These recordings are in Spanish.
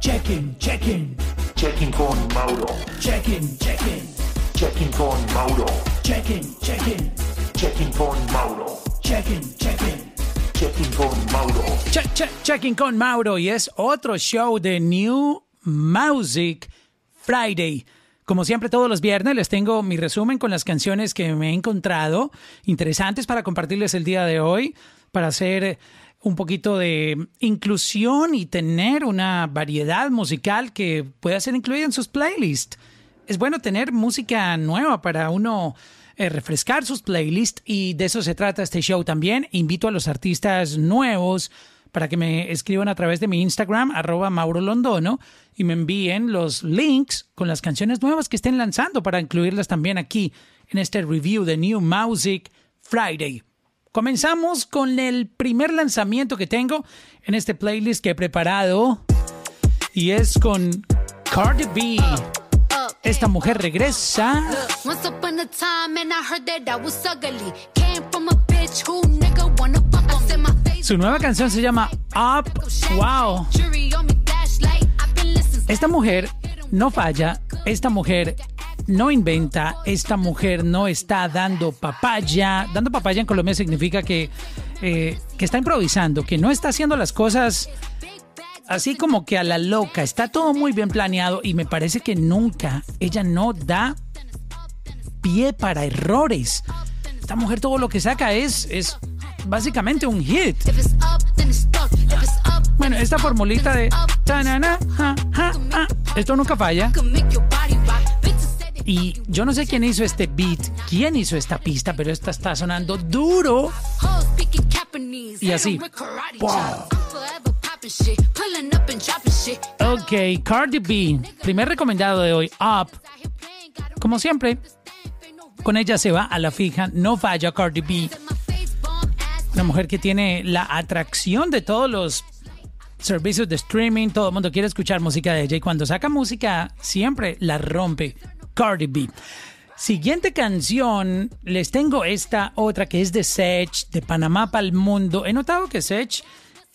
Check-in, check-in. Checking con Mauro. Check-in, check-in. Checking con Mauro. Check-in, check-in. Checking con Mauro. Check-in, check-in. Con Mauro. Check, check, checking con Mauro y es otro show de New Music Friday. Como siempre todos los viernes les tengo mi resumen con las canciones que me he encontrado interesantes para compartirles el día de hoy, para hacer un poquito de inclusión y tener una variedad musical que pueda ser incluida en sus playlists. Es bueno tener música nueva para uno eh, refrescar sus playlists y de eso se trata este show también. Invito a los artistas nuevos para que me escriban a través de mi Instagram, arroba Mauro Londono, y me envíen los links con las canciones nuevas que estén lanzando para incluirlas también aquí en este review de New Music Friday. Comenzamos con el primer lanzamiento que tengo en este playlist que he preparado y es con Cardi B. Esta mujer regresa. Su nueva canción se llama Up. Wow. Esta mujer no falla, esta mujer no inventa, esta mujer no está dando papaya. Dando papaya en Colombia significa que, eh, que está improvisando, que no está haciendo las cosas así como que a la loca. Está todo muy bien planeado y me parece que nunca ella no da pie para errores. Esta mujer todo lo que saca es, es básicamente un hit. Bueno, esta formulita de tanana, ja, ja, ja, esto nunca falla. Y yo no sé quién hizo este beat, quién hizo esta pista, pero esta está sonando duro. Y así. Wow. Ok, Cardi B, primer recomendado de hoy, Up. Como siempre, con ella se va a la fija, no falla Cardi B. Una mujer que tiene la atracción de todos los servicios de streaming, todo el mundo quiere escuchar música de ella y cuando saca música siempre la rompe Cardi B. Siguiente canción, les tengo esta otra que es de Sech, de Panamá para el mundo. He notado que Sech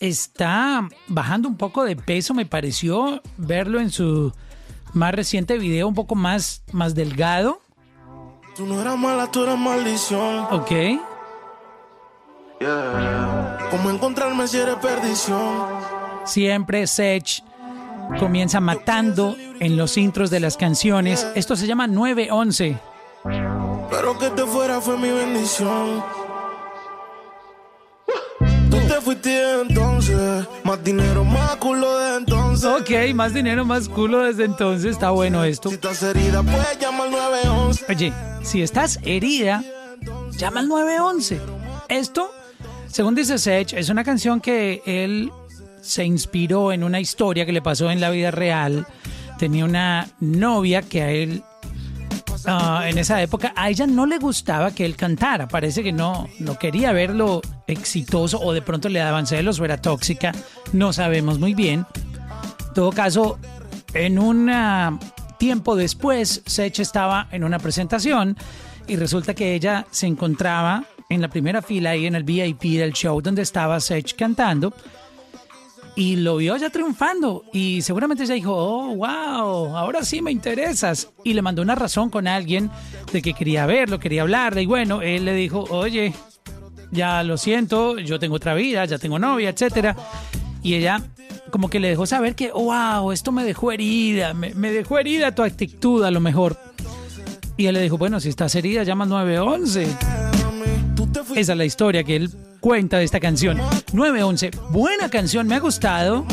está bajando un poco de peso, me pareció verlo en su más reciente video un poco más, más delgado. Tú no eras mala, tú eras maldición. Ok. ¿Cómo encontrarme si eres perdición? Siempre Sech comienza matando en los intros de las canciones. Esto se llama 911. Pero que te fuera fue mi bendición. Tú te fuiste de entonces. Más dinero, más culo de entonces. Ok, más dinero, más culo desde entonces. Está bueno esto. Si estás herida, puedes llamar al 911. Oye, si estás herida, llama al 911. Esto, según dice Sech, es una canción que él se inspiró en una historia que le pasó en la vida real. Tenía una novia que a él, ah, en esa época, a ella no le gustaba que él cantara. Parece que no, no quería verlo exitoso o de pronto le daban celos o era tóxica. No sabemos muy bien. En todo caso, en un ah, tiempo después, Sech estaba en una presentación y resulta que ella se encontraba en la primera fila ahí en el VIP del show donde estaba Sech cantando y lo vio ya triunfando y seguramente ella dijo, oh, wow, ahora sí me interesas y le mandó una razón con alguien de que quería verlo, quería hablarle y bueno, él le dijo, oye, ya lo siento, yo tengo otra vida, ya tengo novia, etcétera. Y ella como que le dejó saber que, wow, esto me dejó herida, me, me dejó herida tu actitud a lo mejor. Y él le dijo, bueno, si estás herida, llama al 911. Tú te fuiste Esa es la historia que él cuenta de esta canción. 911, buena canción, me ha gustado.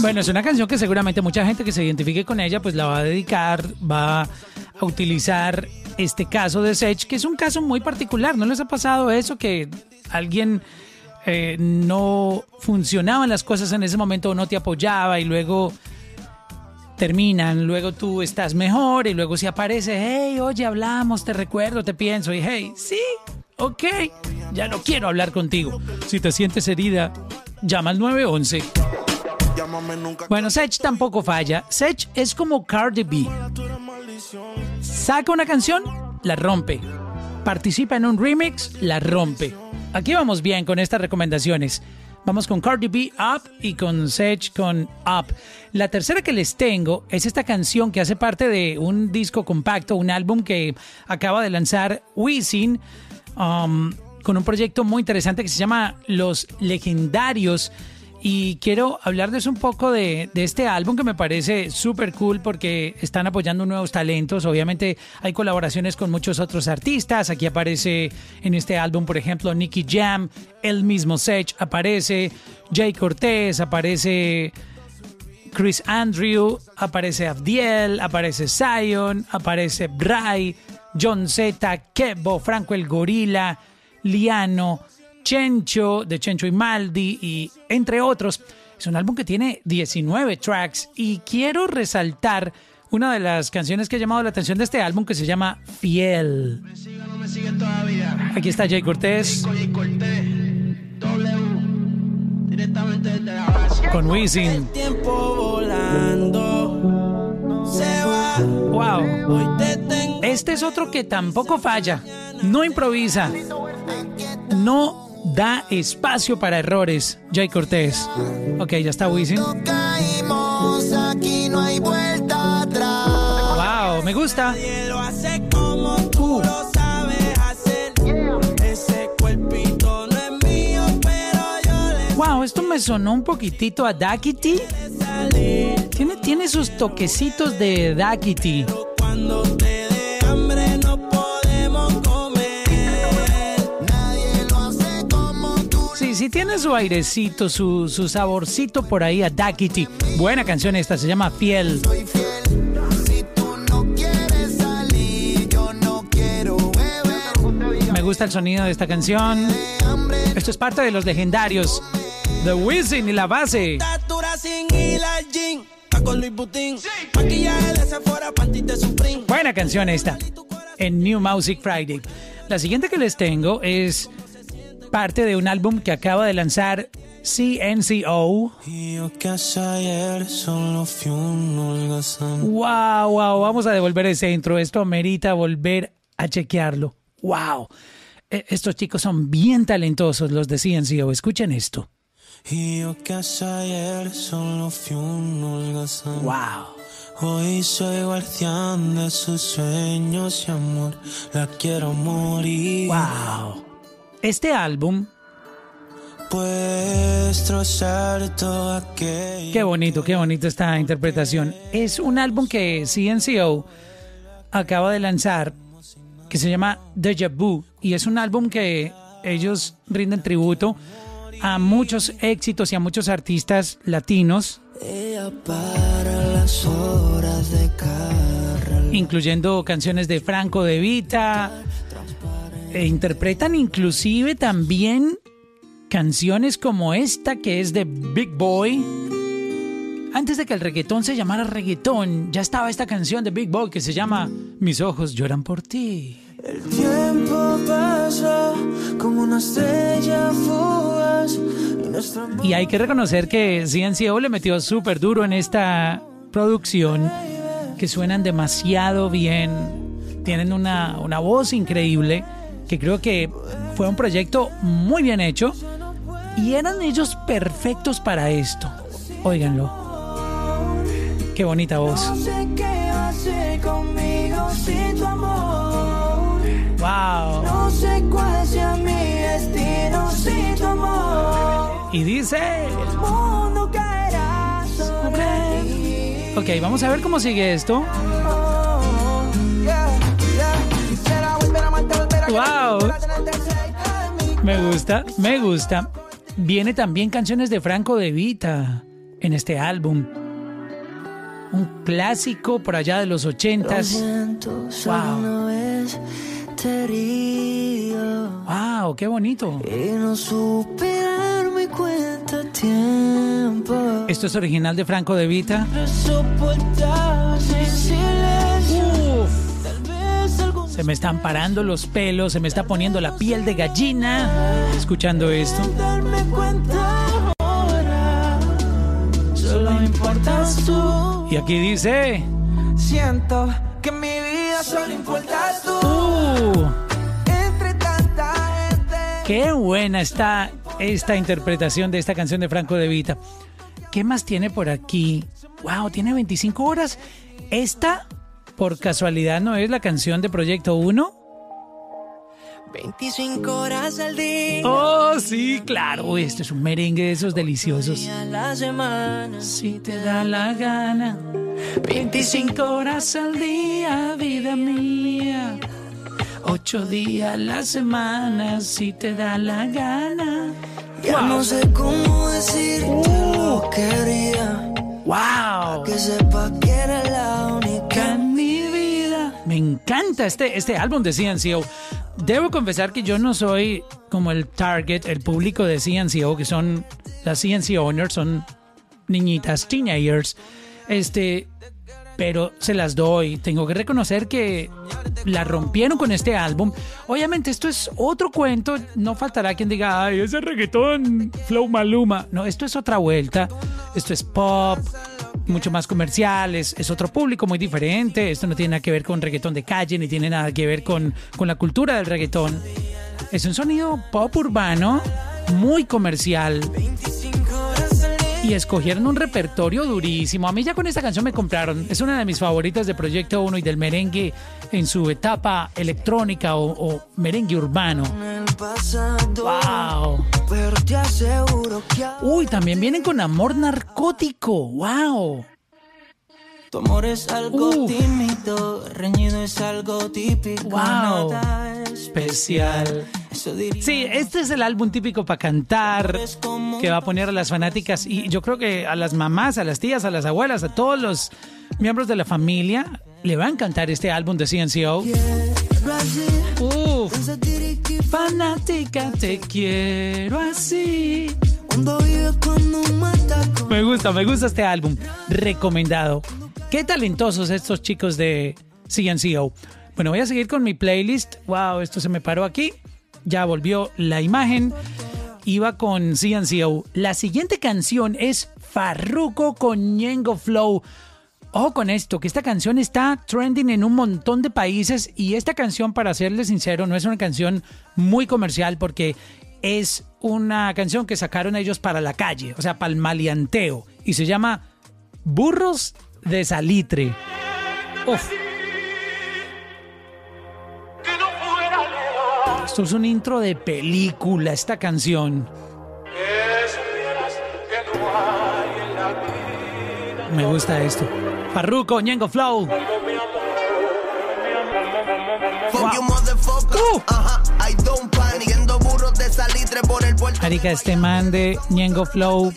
Bueno, es una canción que seguramente mucha gente que se identifique con ella, pues la va a dedicar, va a utilizar este caso de Sech, que es un caso muy particular. ¿No les ha pasado eso que alguien eh, no funcionaban las cosas en ese momento o no te apoyaba y luego terminan, luego tú estás mejor y luego si aparece, hey, oye, hablamos, te recuerdo, te pienso y hey, sí, ok, ya no quiero hablar contigo. Si te sientes herida, llama al 911. Llámame nunca. Bueno, Sech tampoco falla. Sech es como Cardi B. Saca una canción, la rompe. Participa en un remix, la rompe. Aquí vamos bien con estas recomendaciones. Vamos con Cardi B Up y con Sech con Up. La tercera que les tengo es esta canción que hace parte de un disco compacto, un álbum que acaba de lanzar Wisin um, con un proyecto muy interesante que se llama Los Legendarios. Y quiero hablarles un poco de, este álbum que me parece súper cool porque están apoyando nuevos talentos. Obviamente hay colaboraciones con muchos otros artistas. Aquí aparece en este álbum, por ejemplo, Nicky Jam, el mismo Sech aparece, Jay Cortés, aparece Chris Andrew, aparece Abdiel, aparece Zion, aparece Bray, John Z, Kebo, Franco el Gorila, Liano, Chencho, de Chencho y Maldi, y entre otros. Es un álbum que tiene 19 tracks y quiero resaltar una de las canciones que ha llamado la atención de este álbum que se llama Fiel. No me siguen todavía. Aquí está Jay Cortés Oye, Cortés, W, directamente desde la base. con Wisin. tiempo volando se va. Wow. Hoy te tengo Este es otro que tampoco falla, no improvisa, no da espacio para errores. Jay Cortés. Ok, ya está Wisin. caímos, aquí no hay vuelta atrás. Wow, me gusta. Uh. Wow, esto me sonó un poquitito a Dakity. salí. Tiene, tiene sus toquecitos de Dakity. Cuando Sí, tiene su airecito, su, su saborcito por ahí a Dakity. Buena canción esta, se llama Fiel. Soy fiel. Si tú no quieres salir, yo no quiero beber. Me gusta el sonido de esta canción. Esto es parte de los legendarios. The Wisin y la base. Buena canción esta. En New Music Friday. La siguiente que les tengo es parte de un álbum que acaba de lanzar CNCO. Wow, wow, vamos a devolver ese intro. Esto amerita volver a chequearlo. Wow. E- Estos chicos son bien talentosos, los de CNCO. Escuchen esto. Wow. Hoy soy guardián de sus sueños y amor. La quiero morir. Wow. Este álbum, Puedes trozar todo aquello. qué bonito, qué bonito esta interpretación. Es un álbum que CNCO acaba de lanzar que se llama Deja Vu y es un álbum que ellos rinden tributo a muchos éxitos y a muchos artistas latinos, incluyendo canciones de Franco de Vita, e interpretan inclusive también canciones como esta que es de Big Boy. Antes de que el reggaetón se llamara reggaetón, ya estaba esta canción de Big Boy que se llama Mis ojos lloran por ti. El tiempo pasó como una estrella fugaz. Y Y hay que reconocer que CNCO le metió súper duro en esta producción, que suenan demasiado bien, tienen una, una voz increíble, que creo que fue un proyecto muy bien hecho y eran ellos perfectos para esto. Óiganlo. Qué bonita voz. Wow. No sé cuál sea mi destino sin tu amor. Y dice... El mundo caerá sobre ti. Ok, vamos a ver cómo sigue esto. Wow. Me gusta, me gusta. Viene también canciones de Franco de Vita en este álbum. Un clásico por allá de los ochentas. Wow. Wow, qué bonito. Esto es original de Franco de Vita. Uf, se me están parando los pelos, se me está poniendo la piel de gallina escuchando esto. darme cuenta ahora. Solo importas tú. Y aquí dice, Siento que mi vida solo importas tú. uh, Entre tanta gente. qué buena está esta interpretación de esta canción de Franco De Vita. ¿Qué más tiene por aquí? Wow, tiene 25 horas. Esta, por casualidad, no es la canción de Proyecto 1. 25 horas al día. Oh, sí, claro. Este es un merengue de esos deliciosos. A la semana. Si te da la gana. 25 horas al día, vida mía. Ocho días a la semana, si te da la gana. Ya no sé cómo decirte lo que encanta este, este álbum de CNCO. Debo confesar que yo no soy como el target, el público de CNCO, que son las CNC owners, son niñitas, teenagers. Este, pero se las doy. Tengo que reconocer que la rompieron con este álbum. Obviamente esto es otro cuento. No faltará quien diga, ay, ese reggaetón, flow maluma. No, esto es otra vuelta. Esto es pop, mucho más comercial, es, es otro público muy diferente. Esto no tiene nada que ver con reggaetón de calle, ni tiene nada que ver con, con la cultura del reggaetón. Es un sonido pop urbano, muy comercial. Y escogieron un repertorio durísimo. A mí ya con esta canción me compraron. Es una de mis favoritas de Proyecto 1 y del merengue en su etapa electrónica o, o merengue urbano. ¡Wow! Uy, también vienen con amor narcótico. ¡Wow! tu amor es algo Uf. tímido. Reñido es algo típico. Wow. Nada especial. Sí, este es el álbum típico para cantar que va a poner a las fanáticas y yo creo que a las mamás, a las tías, a las abuelas, a todos los miembros de la familia le va a encantar este álbum de CNCO. Uf, fanática, te quiero así. Me gusta, me gusta este álbum. Recomendado. Qué talentosos estos chicos de CNCO. Bueno, voy a seguir con mi playlist. Wow, esto se me paró aquí. Ya volvió la imagen. Iba con CNCO. La siguiente canción es Farruko con Ñengo Flow. Ojo con esto, que esta canción está trending en un montón de países y esta canción, para serles sincero, no es una canción muy comercial porque es una canción que sacaron ellos para la calle, o sea, para el maleanteo, y se llama Burros de Salitre. Uf. Esto es un intro de película, esta canción. Me gusta esto. Farruko, Ñengo Flow. Motherfucker. Uh. Marica, este man de Ñengo Flow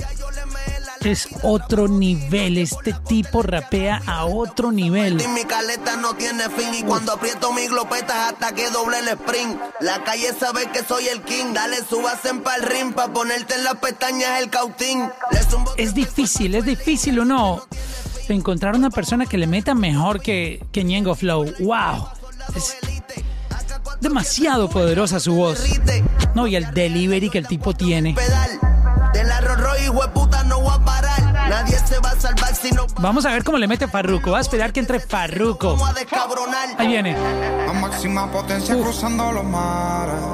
es otro nivel. Este tipo rapea a otro nivel. Y mi caleta no tiene fin. Y cuando aprieto mi glopeta hasta que doble el sprint. La calle sabe que soy el king. Dale, subas en pa'l ring. Pa' ponerte en las pestañas el cautín. Es difícil, es difícil o no encontrar una persona que le meta mejor que, que Ñengo Flow. ¡Wow! Es demasiado poderosa su voz. No, y el delivery que el tipo tiene. Vamos a ver cómo le mete Farruko. Va a esperar que entre descabronar. Ahí viene.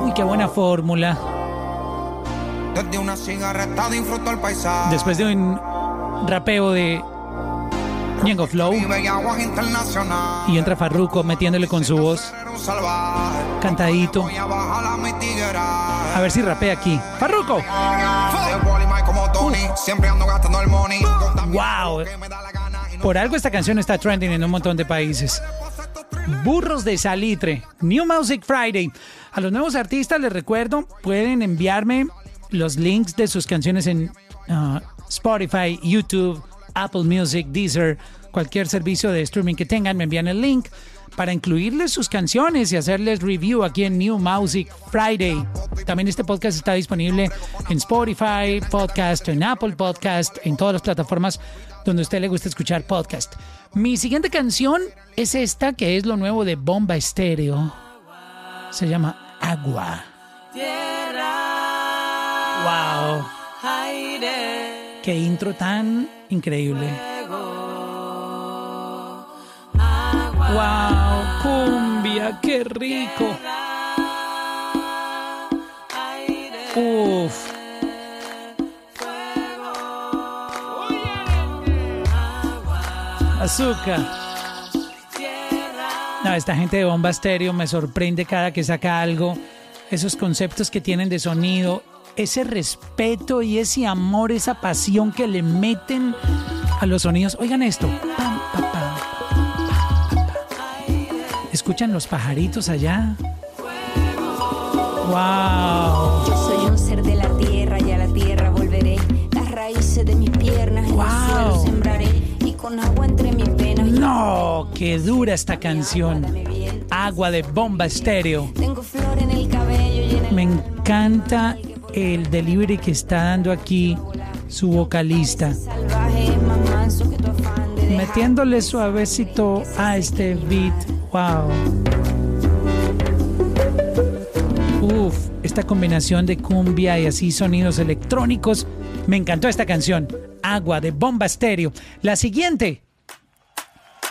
Uy, qué buena fórmula. Después de un rapeo de Ñengo Flow y entra Farruko metiéndole con su voz cantadito. A ver si rapea aquí. Farruko. Wow. Por algo esta canción está trending en un montón de países. Burros de Salitre, New Music Friday. A los nuevos artistas les recuerdo, pueden enviarme los links de sus canciones en ah, Spotify, YouTube, Apple Music, Deezer, cualquier servicio de streaming que tengan, me envían el link para incluirles sus canciones y hacerles review aquí en New Music Friday. También este podcast está disponible en Spotify, podcast, en Apple Podcast, en todas las plataformas donde a usted le gusta escuchar podcast. Mi siguiente canción es esta, que es lo nuevo de Bomba Estéreo. Se llama Agua. Wow. Qué intro tan increíble. ¡Wow! ¡Cumbia! ¡Qué rico! ¡Uf! Azúcar. No, esta gente de Bomba Estéreo me sorprende cada que saca algo. Esos conceptos que tienen de sonido ese respeto y ese amor, esa pasión que le meten a los sonidos. Oigan esto. Pam, pam. ¿Escuchan los pajaritos allá? ¡Wow! Yo soy un ser de la tierra y a la tierra volveré. Las raíces de mis piernas en Wow. el cielo sembraré. Y con agua entre mis venas. No, qué dura esta canción. Agua de bomba estéreo. Tengo flor en el cabello y en el Me encanta el delivery que está dando aquí su vocalista. Metiéndole suavecito a este beat. Wow. Uf, esta combinación de cumbia y así sonidos electrónicos. Me encantó esta canción. Agua de bomba estéreo. La siguiente.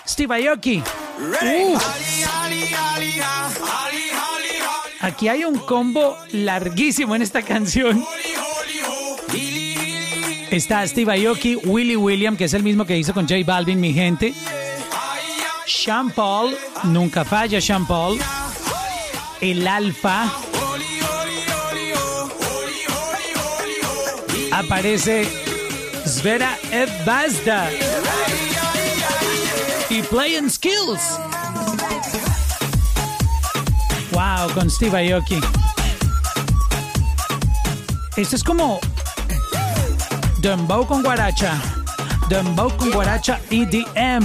Steve Aoki. Uf. Aquí hay un combo larguísimo en esta canción. Está Steve Aoki, Willy William, que es el mismo que hizo con J Balvin, mi gente. Sean Paul, nunca falla Sean Paul. El Alfa. Aparece Svera Evazda. Y Playing Skills. Wow, con Steve Aoki. Esto es como Dembow con guaracha. Dembow con guaracha EDM.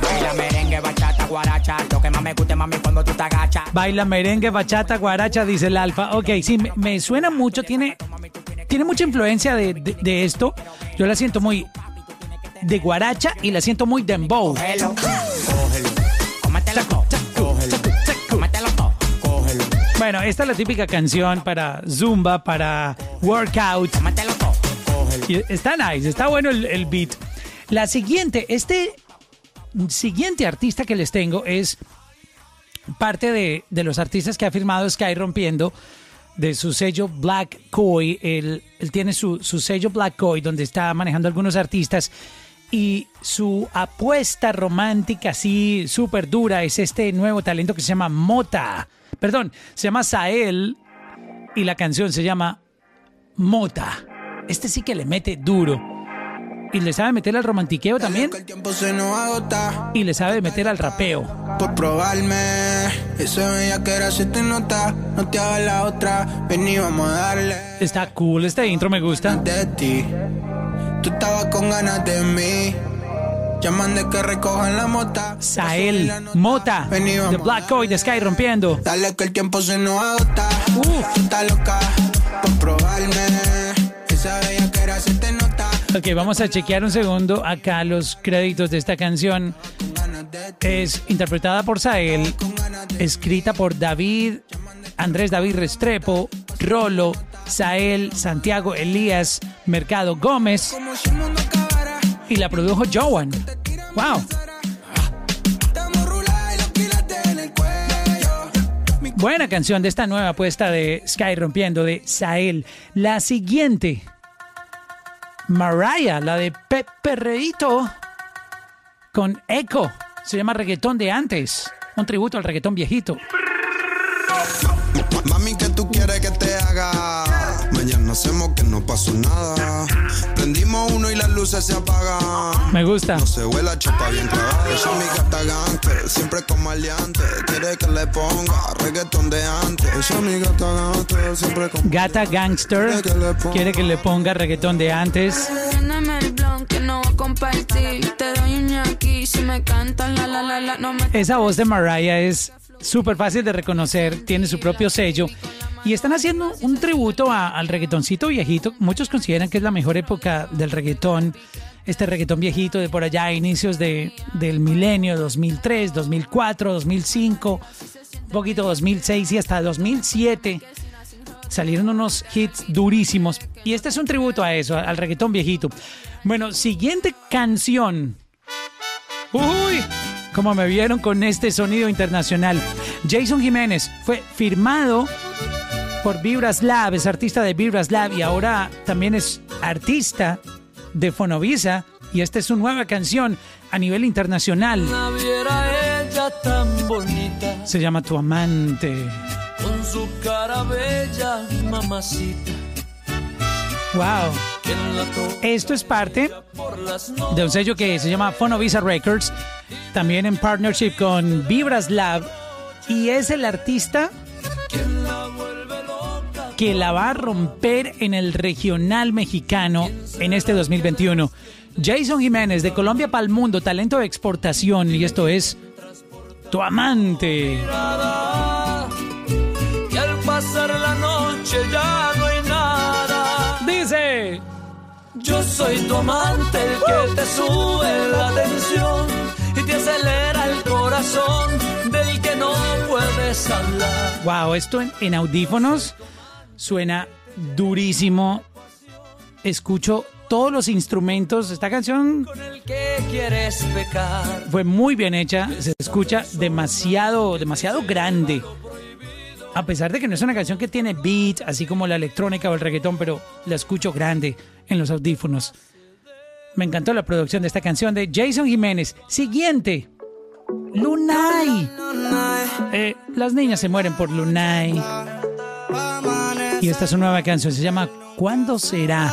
Baila merengue, bachata, guaracha. Lo que más me gusta, mami, cuando tú te agachas. Baila merengue, bachata, guaracha, dice el alfa. Ok, sí, me, suena mucho, tiene, tiene mucha influencia de, de- de esto. Yo la siento muy de guaracha y la siento muy dembow. Cógelo, Bueno, esta es la típica canción para zumba, para workout. Y está nice, está bueno el, el beat. La siguiente, este siguiente artista que les tengo es parte de, de los artistas que ha firmado Sky Rompiendo de su sello Black Koi. Él, él tiene su, su sello Black Koi donde está manejando algunos artistas y su apuesta romántica así súper dura es este nuevo talento que se llama Mota. Perdón, se llama Sael y la canción se llama Mota. Este sí que le mete duro. Y le sabe meter al romantiqueo también. Y le sabe meter al rapeo. por probarme. Eso ya que era se te nota. No te hagas la otra. Ven y vamos a darle. Está cool, este intro me gusta. De ti. Tú estabas con ganas de mí. Llaman de que recojan la mota. Sael, Mota, vamos Black Coy, de Sky rompiendo. Dale que el tiempo se nos agota. Uf. Tú estás loca por probarme. Esa bella que era se te nota. Ok, vamos a chequear un segundo acá los créditos de esta canción. Es interpretada por Sael, escrita por David, Andrés David Restrepo, Rolo, Sael, Santiago Elías, Mercado Gómez y la produjo Joan. Wow. Buena canción de esta nueva apuesta de Sky Rompiendo de Sael. La siguiente, Mariah, la de Pepe Reito con Echo. Se llama Reggaetón de antes. Un tributo al reggaetón viejito. Mami, ¿qué tú quieres que te haga? Mañana hacemos que no pasó nada. Prendimos uno y las luces se apagan. Me gusta. No se vuela chapa bien clavada. Esa es mi gata gangster, siempre con maleante. Quiere que le ponga reggaetón de antes. Esa es mi gata gangster, siempre con Gata Gangster quiere que le ponga reggaetón de antes. Esa voz de Mariah es súper fácil de reconocer, tiene su propio sello. Y están haciendo un tributo al reggaetoncito viejito. Muchos consideran que es la mejor época del reggaetón. Este reggaetón viejito de por allá, inicios de, del milenio, 2003, 2004, 2005, un poquito 2006 y hasta 2007. Salieron unos hits durísimos. Y este es un tributo a eso, al reggaetón viejito. Bueno, siguiente canción. Uy, como me vieron con este sonido internacional. Jason Jiménez fue firmado por Vibras Lab, es artista de Vibras Lab y ahora también es artista de Fonovisa Y esta es su nueva canción a nivel internacional. La viera ella tan bonita, Se llama Tu Amante. con su cara bella, mamacita, Wow. Esto es parte de un sello que se llama Fonovisa Records, también en partnership con Vibras Lab, y es el artista que la va a romper en el regional mexicano en este 2021. Jason Jiménez de Colombia para el Mundo, talento de exportación, y esto es Tu Amante. Y al pasar la noche ya no hay nada. Dice, Yo soy tu amante, el que te sube la tensión y te acelera el corazón del que no puedes hablar. wow, esto en, en audífonos suena durísimo. Escucho todos los instrumentos. Esta canción fue muy bien hecha, se escucha demasiado, demasiado grande. A pesar de que no es una canción que tiene beat, así como la electrónica o el reggaetón, pero la escucho grande en los audífonos. Me encantó la producción de esta canción de Jason Jiménez. Siguiente, Lunay. Eh, las niñas se mueren por Lunay. Y esta es su nueva canción, se llama ¿Cuándo será?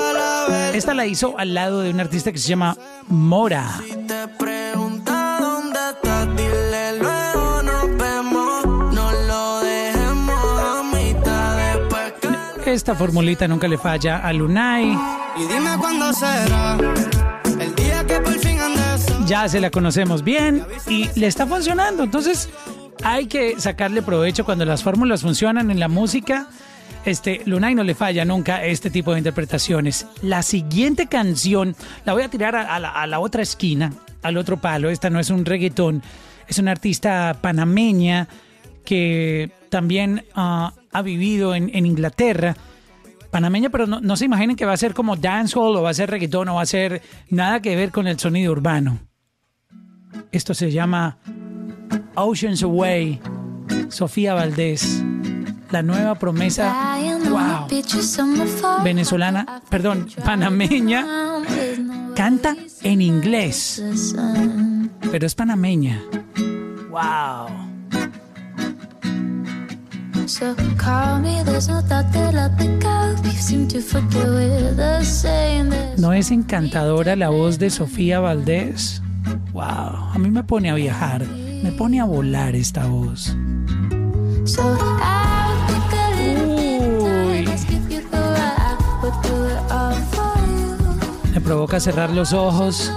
Esta la hizo al lado de un artista que se llama Mora. Esta formulita nunca le falla a Lunay. Y dime cuándo será el día que por fin. Ya se la conocemos bien y le está funcionando. Entonces hay que sacarle provecho cuando las fórmulas funcionan en la música. Este, Lunay no le falla nunca este tipo de interpretaciones. La siguiente canción la voy a tirar a, la, otra esquina, al otro palo. Esta no es un reggaetón, es una artista panameña que también ah, ha vivido en, en Inglaterra. Panameña, pero no, no se imaginen que va a ser como dancehall o va a ser reggaetón o va a ser nada que ver con el sonido urbano. Esto se llama Oceans Away, Sofía Valdés, la nueva promesa, wow, venezolana, perdón, panameña, canta en inglés, pero es panameña. Wow. So call me, there's no doubt that I'll pick up. You seem to forget we're the same. ¿No es encantadora la voz de Sofía Valdés? Wow, a mí me pone a viajar, me pone a volar esta voz. So provoca cerrar los ojos,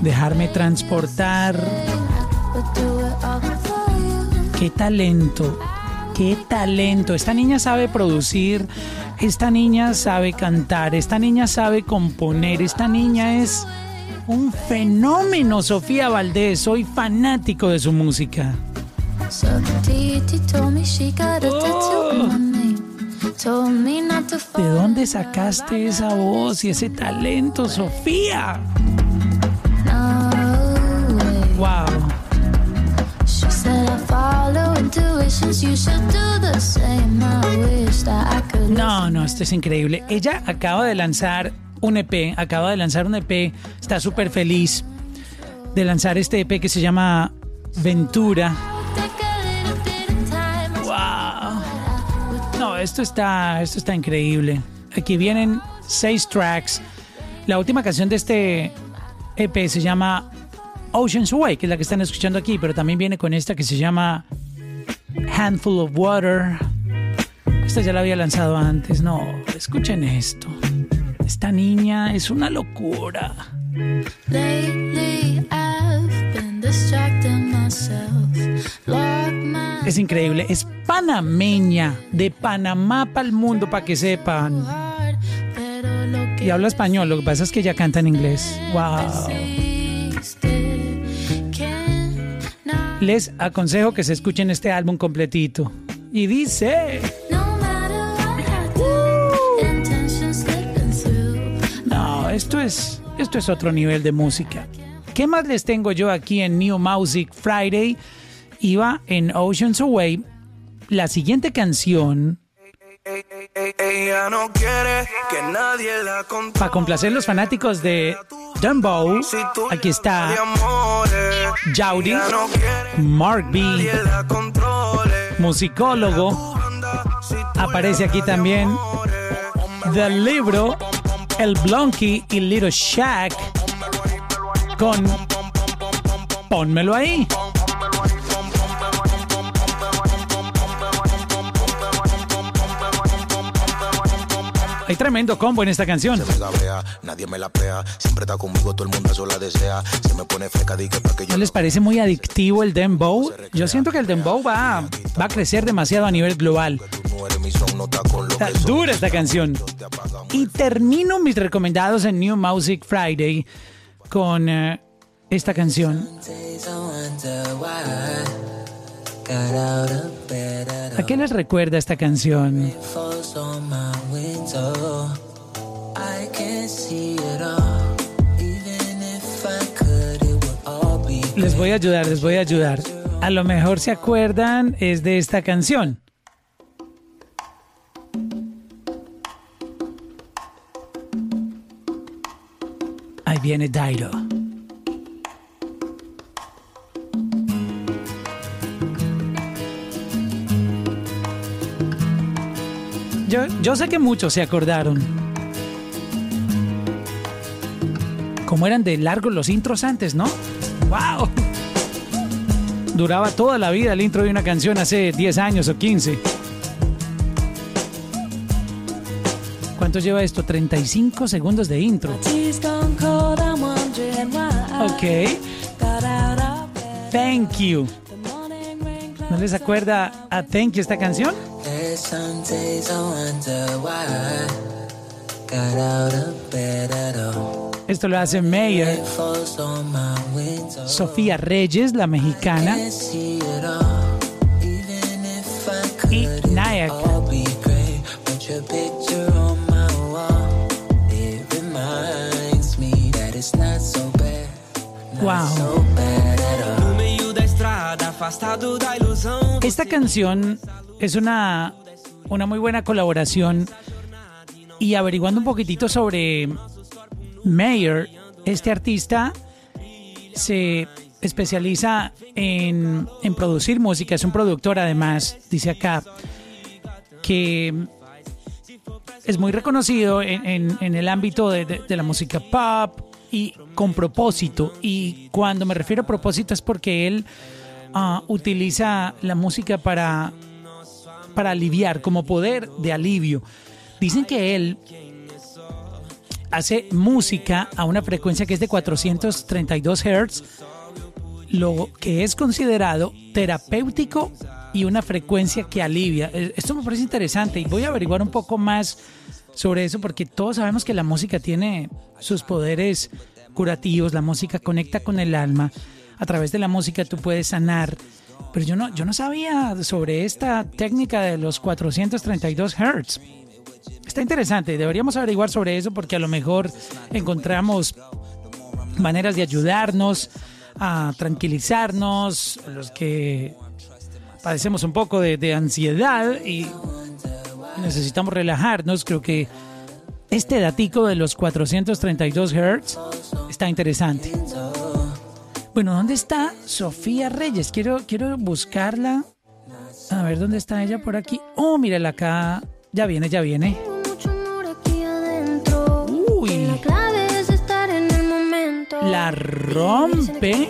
dejarme transportar. Qué talento, qué talento. Esta niña sabe producir, esta niña sabe cantar, esta niña sabe componer, esta niña es un fenómeno, Sofía Valdés. Soy fanático de su música. So ¿De dónde sacaste esa voz y ese talento, Sofía? Wow. No, no, esto es increíble. Ella acaba de lanzar un EP, acaba de lanzar un EP, está súper feliz de lanzar este EP que se llama Ventura. No, esto está, esto está increíble. Aquí vienen seis tracks. La última canción de este EP se llama Ocean's Way, que es la que están escuchando aquí, pero también viene con esta que se llama Handful of Water. Esta ya la había lanzado antes. No, escuchen esto. Esta niña es una locura. Lately, I've been distracting myself. Es increíble. Es panameña, de Panamá para el mundo, para que sepan. Y habla español, lo que pasa es que ella canta en inglés. Wow. Les aconsejo que se escuchen este álbum completito. Y dice, through. no, esto es, esto es otro nivel de música. ¿Qué más les tengo yo aquí en New Music Friday? Iba en Oceans Away. La siguiente canción, para complacer los fanáticos de Dembow. Aquí está Jaudi, Mark B, musicólogo. Aparece aquí también del libro El Blonky y Little Shack con Pónmelo ahí. Hay tremendo combo en esta canción. Nadie me la pea, siempre está conmigo, todo el mundo sola desea. Se me pone fresca, di que pa' que yo ¿No les parece muy adictivo el dembow? Yo siento que el dembow va, va a crecer demasiado a nivel global. Está dura esta canción. Y termino mis recomendados en New Music Friday con eh, esta canción. ¿A qué les recuerda esta canción? Les voy a ayudar, les voy a ayudar. A lo mejor se acuerdan es de esta canción. Ahí viene Dairo. Yo, yo sé que muchos se acordaron. Como eran de largos los intros antes, ¿no? ¡Wow! Duraba toda la vida el intro de una canción hace 10 años o 15. ¿Cuánto lleva esto? 35 segundos de intro. Ok. Thank you. ¿No les acuerda a Thank you esta canción? Esto lo hace Mayer. Sofía Reyes, la mexicana. Y Nayak. Wow. Esta canción es una, una muy buena colaboración y averiguando un poquitito sobre Mayer, este artista se especializa en, en producir música, es un productor además, dice acá, que es muy reconocido en, en- el ámbito de, de- de la música pop y con propósito. Y cuando me refiero a propósito es porque él ah, utiliza la música para, para aliviar, como poder de alivio. Dicen que él hace música a una frecuencia que es de 432 Hz, lo que es considerado terapéutico y una frecuencia que alivia. Eh, Esto me parece interesante y voy a averiguar un poco más sobre eso porque todos sabemos que la música tiene sus poderes curativos, la música conecta con el alma, a través de la música tú puedes sanar. Pero yo no, yo no sabía sobre esta técnica de los 432 Hz. Está interesante, deberíamos averiguar sobre eso porque a lo mejor encontramos maneras de ayudarnos a tranquilizarnos, los que padecemos un poco de, ansiedad y necesitamos relajarnos. Creo que este datico de los 432 Hz está interesante. Bueno, ¿dónde está Sofía Reyes? Quiero, quiero buscarla. A ver, ¿dónde está ella por aquí? Oh, mírala acá. Ya viene, ya viene. Uy. La rompe.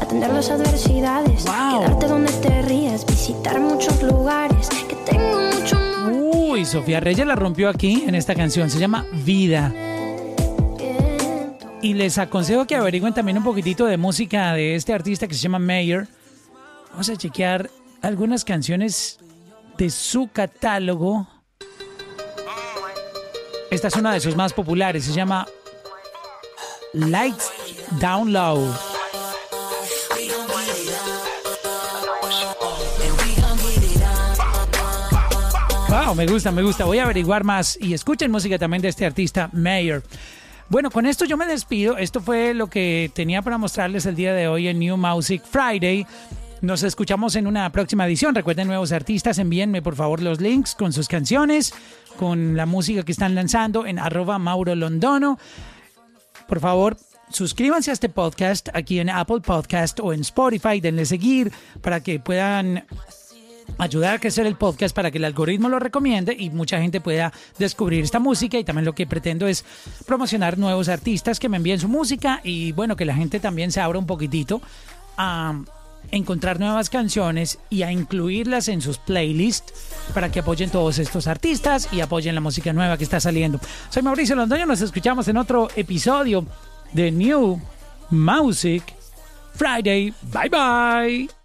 Atender las adversidades, quedarte donde te rías, visitar muchos lugares, que tengo mucho Uy, Sofía Reyes la rompió aquí en esta canción. Se llama Vida. Y les aconsejo que averigüen también un poquitito de música de este artista que se llama Mayer. Vamos a chequear algunas canciones de su catálogo. Esta es una de sus más populares. Se llama Lights Down Low. Wow, me gusta, me gusta. Voy a averiguar más y escuchen música también de este artista Mayer. Bueno, con esto yo me despido. Esto fue lo que tenía para mostrarles el día de hoy en New Music Friday. Nos escuchamos en una próxima edición. Recuerden, nuevos artistas, envíenme por favor los links con sus canciones, con la música que están lanzando en arroba Mauro Londono. por favor, suscríbanse a este podcast aquí en Apple Podcast o en Spotify, denle seguir para que puedan ayudar a crecer el podcast para que el algoritmo lo recomiende y mucha gente pueda descubrir esta música y también lo que pretendo es promocionar nuevos artistas que me envíen su música y bueno, que la gente también se abra un poquitito a encontrar nuevas canciones y a incluirlas en sus playlists para que apoyen todos estos artistas y apoyen la música nueva que está saliendo. Soy Mauricio Londoño, nos escuchamos en otro episodio de New Music Friday. Bye bye.